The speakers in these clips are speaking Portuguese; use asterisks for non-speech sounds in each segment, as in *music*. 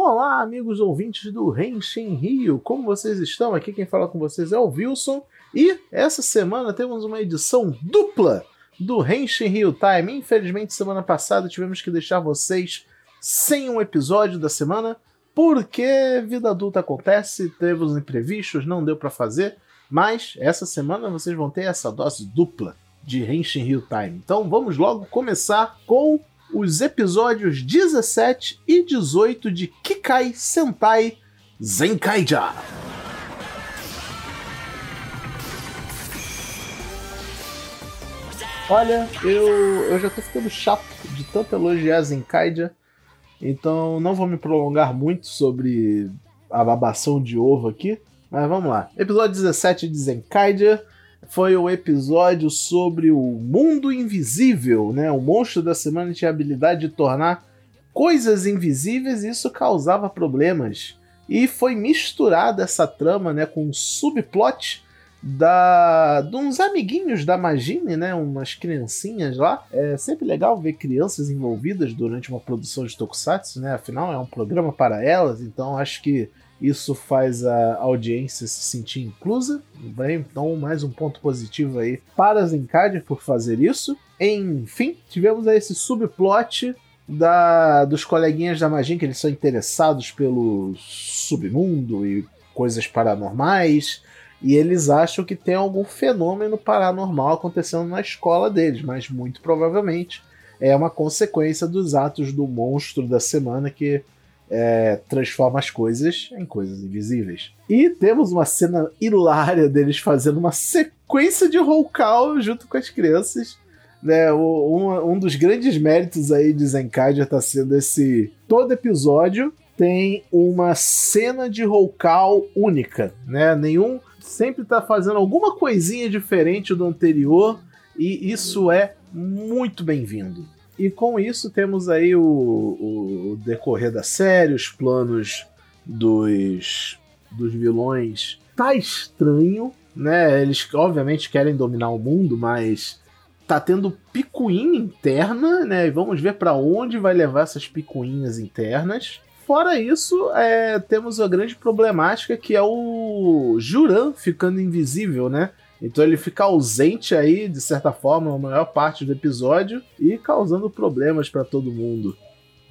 Olá, amigos ouvintes do Renshin Rio, como vocês estão? Aqui quem fala com vocês é o Wilson e essa semana temos uma edição dupla do Renshin Rio Time. Infelizmente, semana passada tivemos que deixar vocês sem um episódio da semana porque vida adulta acontece, teve os imprevistos, não deu para fazer, mas essa semana vocês vão ter essa dose dupla de Henshin Hill Time. Então vamos logo começar com os episódios 17 e 18 de Kikai Sentai Zenkaija. Olha, eu, eu já tô ficando chato de tanto elogiar Zenkaija, então não vou me prolongar muito sobre a babação de ovo aqui, mas vamos lá. Episódio 17 de Zenkaija foi o episódio sobre o mundo invisível, né? O monstro da semana tinha a habilidade de tornar coisas invisíveis e isso causava problemas. E foi misturada essa trama, né, com um subplot da de uns amiguinhos da Magine, né, umas criancinhas lá. É sempre legal ver crianças envolvidas durante uma produção de tokusatsu, né? Afinal é um programa para elas, então acho que isso faz a audiência se sentir inclusa. Bem, então, mais um ponto positivo aí para Zenkaiger por fazer isso. Enfim, tivemos aí esse subplot da, dos coleguinhas da magia que eles são interessados pelo submundo e coisas paranormais. E eles acham que tem algum fenômeno paranormal acontecendo na escola deles, mas muito provavelmente é uma consequência dos atos do monstro da semana que é, transforma as coisas em coisas invisíveis. E temos uma cena hilária deles fazendo uma sequência de roll call junto com as crianças. Né, um, um dos grandes méritos aí de Zenkaija está sendo esse. Todo episódio tem uma cena de roll call única, né? Nenhum sempre está fazendo alguma coisinha diferente do anterior e isso é muito bem-vindo. E com isso temos aí o, o decorrer da série, os planos dos, dos vilões. Tá estranho, né? Eles obviamente querem dominar o mundo, mas tá tendo picuinha interna, né? E vamos ver para onde vai levar essas picuinhas internas. Fora isso, é, temos a grande problemática que é o Juran ficando invisível, né? Então ele fica ausente aí, de certa forma, a maior parte do episódio e causando problemas para todo mundo.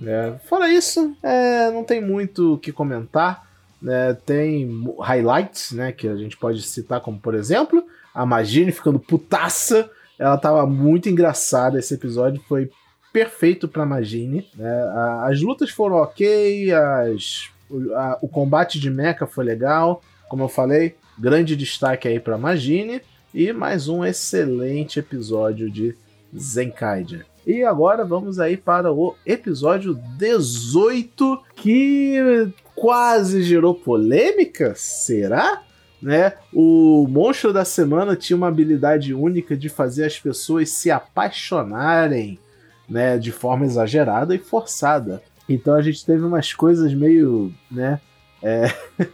É, fora isso, é, não tem muito o que comentar. Né? Tem highlights, né? Que a gente pode citar, como por exemplo, a Magine ficando putaça. Ela tava muito engraçada. Esse episódio foi perfeito pra Magine. Né? As lutas foram ok, as, a, o combate de mecha foi legal. Como eu falei, Grande destaque aí para Magine e mais um excelente episódio de Zenkaiger. E agora vamos aí para o episódio 18 que quase gerou polêmica, será? Né? O monstro da semana tinha uma habilidade única de fazer as pessoas se apaixonarem, né, de forma exagerada e forçada. Então a gente teve umas coisas meio, né, é...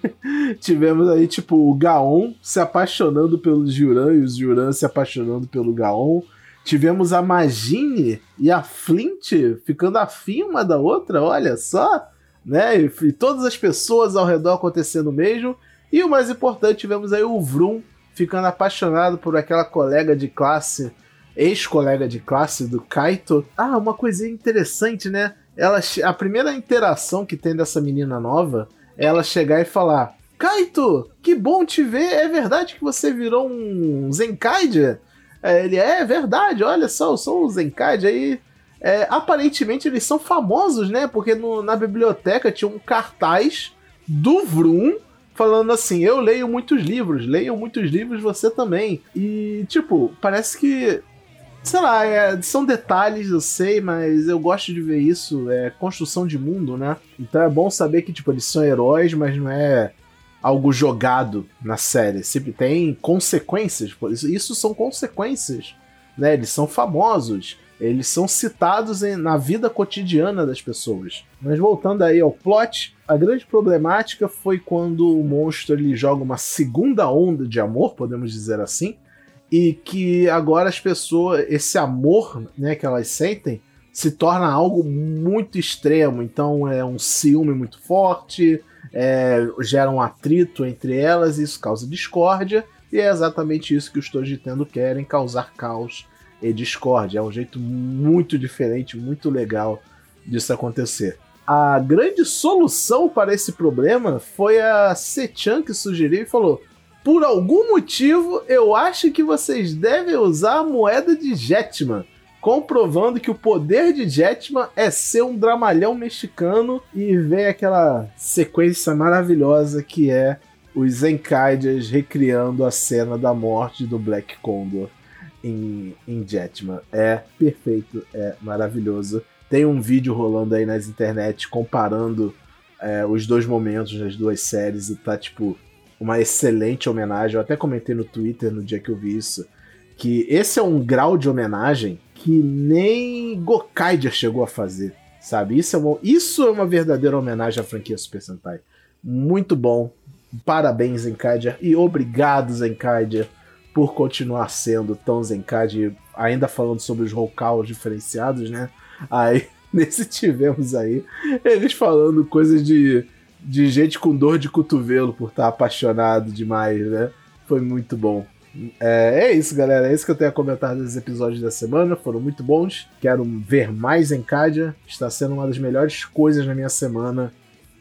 *laughs* Tivemos aí, tipo, o Gaon se apaixonando pelo Juran e os Juran se apaixonando pelo Gaon. Tivemos a Magine e a Flint ficando afim uma da outra, olha só, né? E, e todas as pessoas ao redor acontecendo mesmo. E o mais importante, tivemos aí o Vroom ficando apaixonado por aquela colega de classe, ex-colega de classe do Kaito. Ah, uma coisinha interessante, né? Ela, a primeira interação que tem dessa menina nova ela chegar e falar: Kaito, que bom te ver, é verdade que você virou um Zenkaiger? É, ele é, verdade, olha só, eu sou um Zenkaiger aí. É, aparentemente eles são famosos, né? Porque no, na biblioteca tinha um cartaz do Vroom falando assim: Eu leio muitos livros, leiam muitos livros você também. E, tipo, parece que sei lá, é, são detalhes, eu sei, mas eu gosto de ver isso, é construção de mundo, né? Então é bom saber que, tipo, eles são heróis, mas não é algo jogado na série. Sempre tem consequências, isso, isso são consequências, né? Eles são famosos, eles são citados em, na vida cotidiana das pessoas. Mas voltando aí ao plot, a grande problemática foi quando o monstro ele joga uma segunda onda de amor, podemos dizer assim, e que agora as pessoas, esse amor né, que elas sentem, se torna algo muito extremo. Então é um ciúme muito forte, é, gera um atrito entre elas, isso causa discórdia. E é exatamente isso que os Tojitendo querem: causar caos e discórdia. É um jeito muito diferente, muito legal disso acontecer. A grande solução para esse problema foi a Sechan que sugeriu e falou: por algum motivo, eu acho que vocês devem usar a moeda de Jetman, comprovando que o poder de Jetman é ser um dramalhão mexicano e ver aquela sequência maravilhosa que é os Zenkaidas recriando a cena da morte do Black Condor em, em Jetman. É perfeito, é maravilhoso. Tem um vídeo rolando aí nas internet comparando é, os dois momentos das duas séries e tá, tipo, uma excelente homenagem. Eu até comentei no Twitter no dia que eu vi isso. Que esse é um grau de homenagem que nem Gokaiger chegou a fazer, sabe? Isso é, uma, isso é uma verdadeira homenagem à franquia Super Sentai. Muito bom. Parabéns, Zenkaiger. E obrigado, Zenkaiger, por continuar sendo tão Zenkaiger. Ainda falando sobre os roll diferenciados, né? Aí, *laughs* nesse tivemos aí, eles falando coisas de, de gente com dor de cotovelo por estar apaixonado demais, né? Foi muito bom. É, é, isso, galera. É isso que eu tenho a comentar dos episódios da semana. Foram muito bons. Quero ver mais em Cádia. Está sendo uma das melhores coisas na minha semana.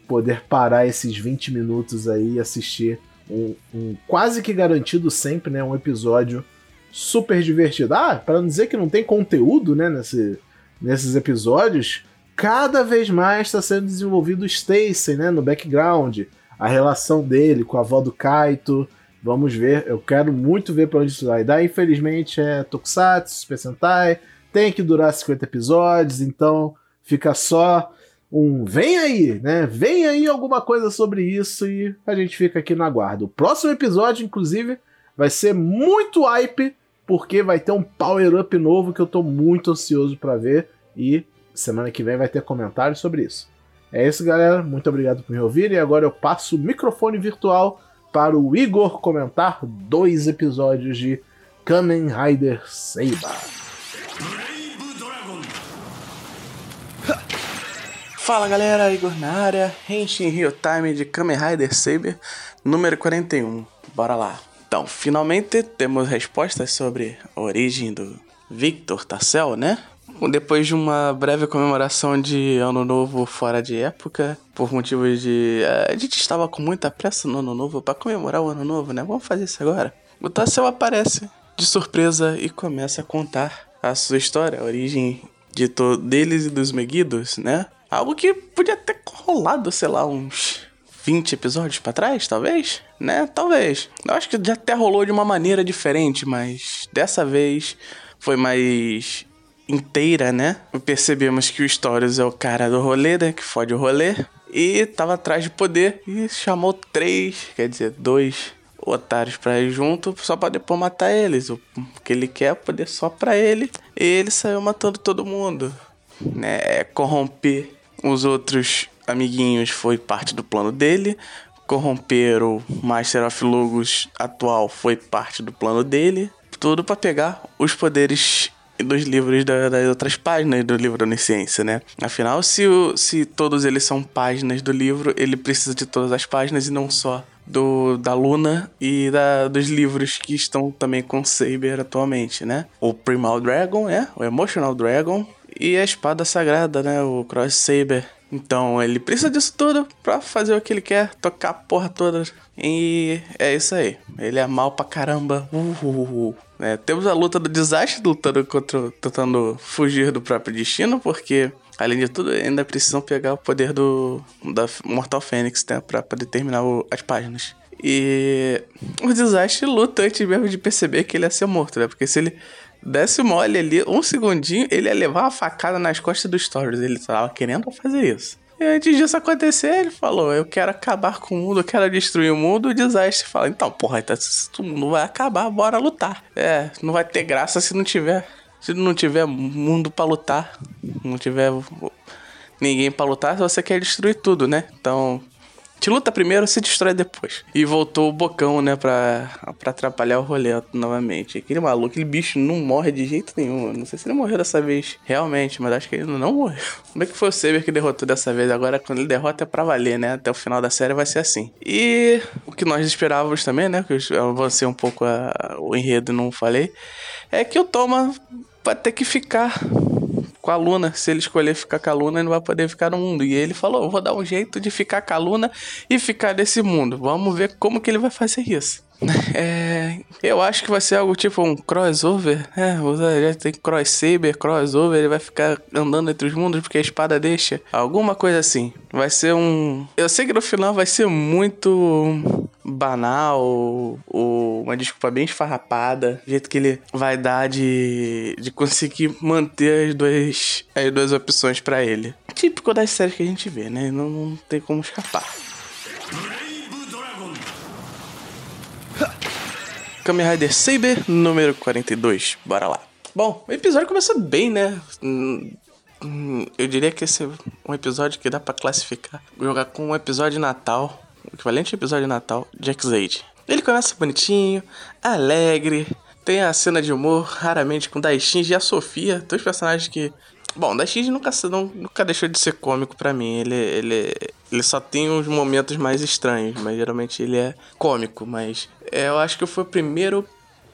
Poder parar esses 20 minutos aí e assistir um, um, quase que garantido sempre, né? Um episódio super divertido. Ah, para não dizer que não tem conteúdo, né? Nesse, nesses episódios, cada vez mais está sendo desenvolvido o Stacy, né, no background, a relação dele com a avó do Kaito. Vamos ver, eu quero muito ver para onde isso vai dar. Infelizmente é Tokusatsu, Super Sentai, tem que durar 50 episódios, então fica só um vem aí, né? Vem aí alguma coisa sobre isso e a gente fica aqui no aguardo. O próximo episódio, inclusive, vai ser muito hype, porque vai ter um power up novo que eu tô muito ansioso para ver e semana que vem vai ter comentários sobre isso. É isso, galera. Muito obrigado por me ouvir. E agora eu passo o microfone virtual para o Igor comentar dois episódios de Kamen Rider Seiba. Fala galera, Igor na área, Henshin Rio Time de Kamen Rider Saber, número 41. Bora lá. Então, finalmente temos respostas sobre a origem do Victor Tassel, né? Depois de uma breve comemoração de Ano Novo fora de época, por motivos de. Eh, a gente estava com muita pressa no Ano Novo para comemorar o Ano Novo, né? Vamos fazer isso agora. O Tassel aparece de surpresa e começa a contar a sua história, a origem de deles e dos Meguidos, né? Algo que podia ter rolado, sei lá, uns 20 episódios para trás, talvez? Né? Talvez. Eu acho que já até rolou de uma maneira diferente, mas dessa vez foi mais inteira, né? Percebemos que o Stories é o cara do rolê, né? Que fode o rolê. E tava atrás de poder e chamou três, quer dizer, dois otários pra ir junto, só pra depois matar eles. O que ele quer é poder só pra ele. E ele saiu matando todo mundo. Né? É corromper os outros amiguinhos foi parte do plano dele. Corromper o Master of Logos atual foi parte do plano dele. Tudo para pegar os poderes dos livros da, das outras páginas do livro Onisciência, né? Afinal, se, o, se todos eles são páginas do livro, ele precisa de todas as páginas e não só do, da Luna e da, dos livros que estão também com Saber atualmente, né? O Primal Dragon, é, o Emotional Dragon e a Espada Sagrada, né? O Cross Saber. Então ele precisa disso tudo pra fazer o que ele quer, tocar a porra toda. E é isso aí. Ele é mal pra caramba. É, temos a luta do desastre lutando contra. tentando fugir do próprio destino, porque. Além de tudo, ainda precisam pegar o poder do da Mortal Fênix, né, pra poder terminar o, as páginas. E o desastre luta antes mesmo de perceber que ele ia ser morto, né? Porque se ele desse mole ali, um segundinho, ele ia levar uma facada nas costas do Stories. Ele tava querendo fazer isso. E antes disso acontecer, ele falou: Eu quero acabar com o mundo, eu quero destruir o mundo. O desastre fala: Então, porra, então, o mundo vai acabar, bora lutar. É, não vai ter graça se não tiver. Se não tiver mundo para lutar, não tiver ninguém para lutar, você quer destruir tudo, né? Então, Te luta primeiro, se destrói depois. E voltou o bocão, né, pra, pra atrapalhar o rolê novamente. Aquele maluco, aquele bicho não morre de jeito nenhum. Não sei se ele morreu dessa vez realmente, mas acho que ele não morreu. *laughs* Como é que foi o Saber que derrotou dessa vez? Agora, quando ele derrota é pra valer, né? Até o final da série vai ser assim. E o que nós esperávamos também, né? Que eu avancei um pouco a, o enredo não falei. É que o Toma vai ter que ficar com a Luna. Se ele escolher ficar com a Luna, ele não vai poder ficar no mundo. E ele falou: vou dar um jeito de ficar com a Luna e ficar nesse mundo. Vamos ver como que ele vai fazer isso. *laughs* É, eu acho que vai ser algo tipo um crossover. É, já tem cross saber, crossover. Ele vai ficar andando entre os mundos porque a espada deixa. Alguma coisa assim. Vai ser um. Eu sei que no final vai ser muito banal ou uma desculpa bem esfarrapada, o jeito que ele vai dar de, de conseguir manter as duas, as duas opções para ele. Típico das séries que a gente vê, né? Não, não tem como escapar. Kamen Rider Saber número 42. Bora lá. Bom, o episódio começa bem, né? Hum, eu diria que esse é um episódio que dá para classificar, jogar com um episódio de Natal o equivalente ao episódio de Natal de X-Aid. Ele começa bonitinho, alegre, tem a cena de humor, raramente com Daishin e a Sofia, dois personagens que. Bom, Daishin nunca, nunca deixou de ser cômico para mim. Ele, ele, ele só tem uns momentos mais estranhos, mas geralmente ele é cômico. Mas é, eu acho que foi o primeiro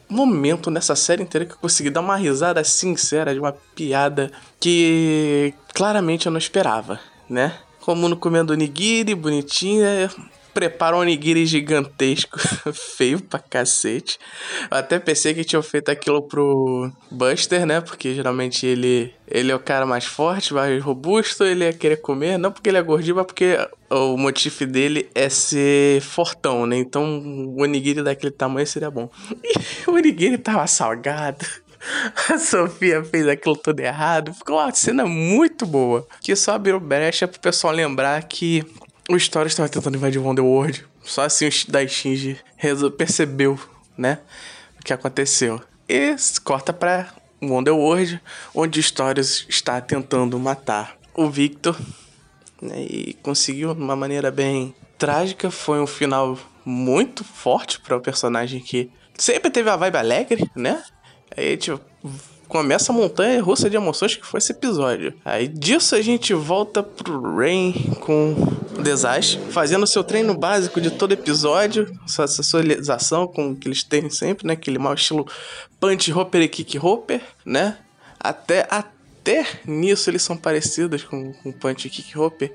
momento nessa série inteira que eu consegui dar uma risada sincera de uma piada que claramente eu não esperava, né? Como no comendo nigiri, bonitinha, prepara um onigiri gigantesco, *laughs* feio pra cacete. Eu até pensei que tinham feito aquilo pro Buster, né? Porque geralmente ele, ele é o cara mais forte, mais robusto, ele ia querer comer, não porque ele é gordinho, mas porque o motivo dele é ser fortão, né? Então o onigiri daquele tamanho seria bom. E o onigiri tava salgado. A Sofia fez aquilo tudo errado. Ficou uma cena muito boa. Que só abriu brecha pro pessoal lembrar que o Story estava tentando invadir Wonderworld. Só assim o Daishinji percebeu, né? O que aconteceu. E corta pra Wonderworld, onde o Stories está tentando matar o Victor. Né? E conseguiu de uma maneira bem trágica. Foi um final muito forte para o personagem que sempre teve a vibe alegre, né? Aí, tipo, começa a montanha russa de emoções que foi esse episódio. Aí disso a gente volta pro Rain com Desastre, fazendo seu treino básico de todo episódio, sua socialização com que eles têm sempre, né? Aquele mau estilo punch hopper e kick hopper, né? Até, até nisso eles são parecidos com, com punch e kick hopper,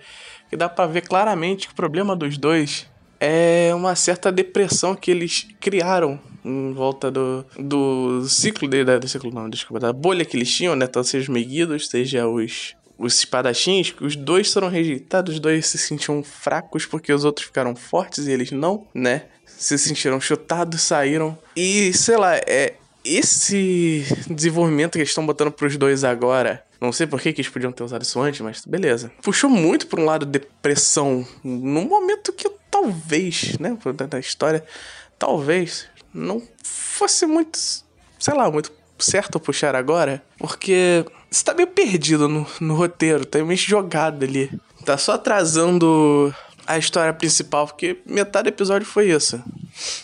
que dá para ver claramente que o problema dos dois é uma certa depressão que eles criaram em volta do, do ciclo do ciclo não, desculpa, da bolha que eles tinham, né? Tanto seja os Meguidos, seja os, os espadachins, os dois foram rejeitados, os dois se sentiam fracos porque os outros ficaram fortes e eles não, né? Se sentiram chutados, saíram. E, sei lá, é esse desenvolvimento que eles estão botando pros dois agora. Não sei por que, que eles podiam ter usado isso antes, mas beleza. Puxou muito pra um lado depressão. Num momento que talvez, né? Da história, talvez não fosse muito, sei lá, muito certo puxar agora, porque você tá meio perdido no, no roteiro, tá meio jogado ali. Tá só atrasando a história principal, porque metade do episódio foi isso.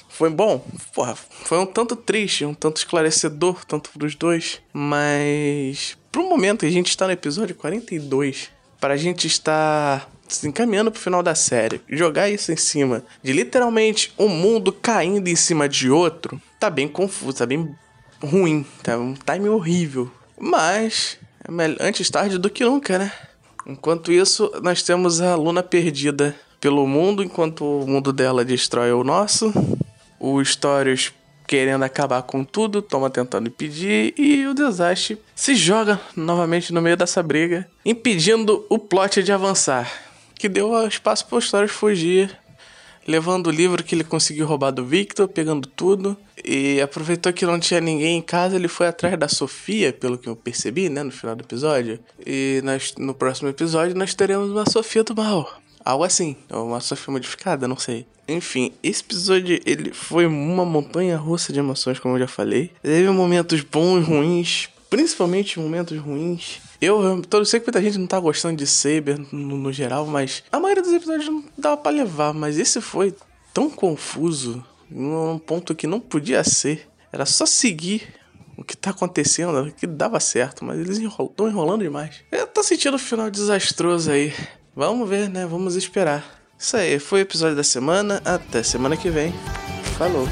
Foi bom, porra, foi um tanto triste, um tanto esclarecedor, tanto pros dois, mas pro momento a gente está no episódio 42, para a gente estar se encaminhando pro final da série, jogar isso em cima de literalmente um mundo caindo em cima de outro, tá bem confuso, tá bem ruim, tá um time horrível. Mas é melhor antes tarde do que nunca, né? Enquanto isso, nós temos a Luna perdida pelo mundo, enquanto o mundo dela destrói o nosso. O Stories querendo acabar com tudo, toma tentando impedir e o desastre se joga novamente no meio dessa briga, impedindo o plot de avançar que deu espaço para o Stories fugir, levando o livro que ele conseguiu roubar do Victor, pegando tudo. E aproveitou que não tinha ninguém em casa, ele foi atrás da Sofia, pelo que eu percebi, né, no final do episódio. E nós, no próximo episódio nós teremos uma Sofia do mal. Algo assim, uma Sofia modificada, não sei. Enfim, esse episódio ele foi uma montanha russa de emoções, como eu já falei. Teve momentos bons e ruins, principalmente momentos ruins. Eu, eu sei que muita gente não tá gostando de Saber no, no geral, mas a maioria dos episódios não dava pra levar. Mas esse foi tão confuso, num ponto que não podia ser. Era só seguir o que tá acontecendo, que dava certo, mas eles estão enrolando demais. Eu tô sentindo o final desastroso aí. Vamos ver, né? Vamos esperar. Isso aí, foi o episódio da semana. Até semana que vem. Falou.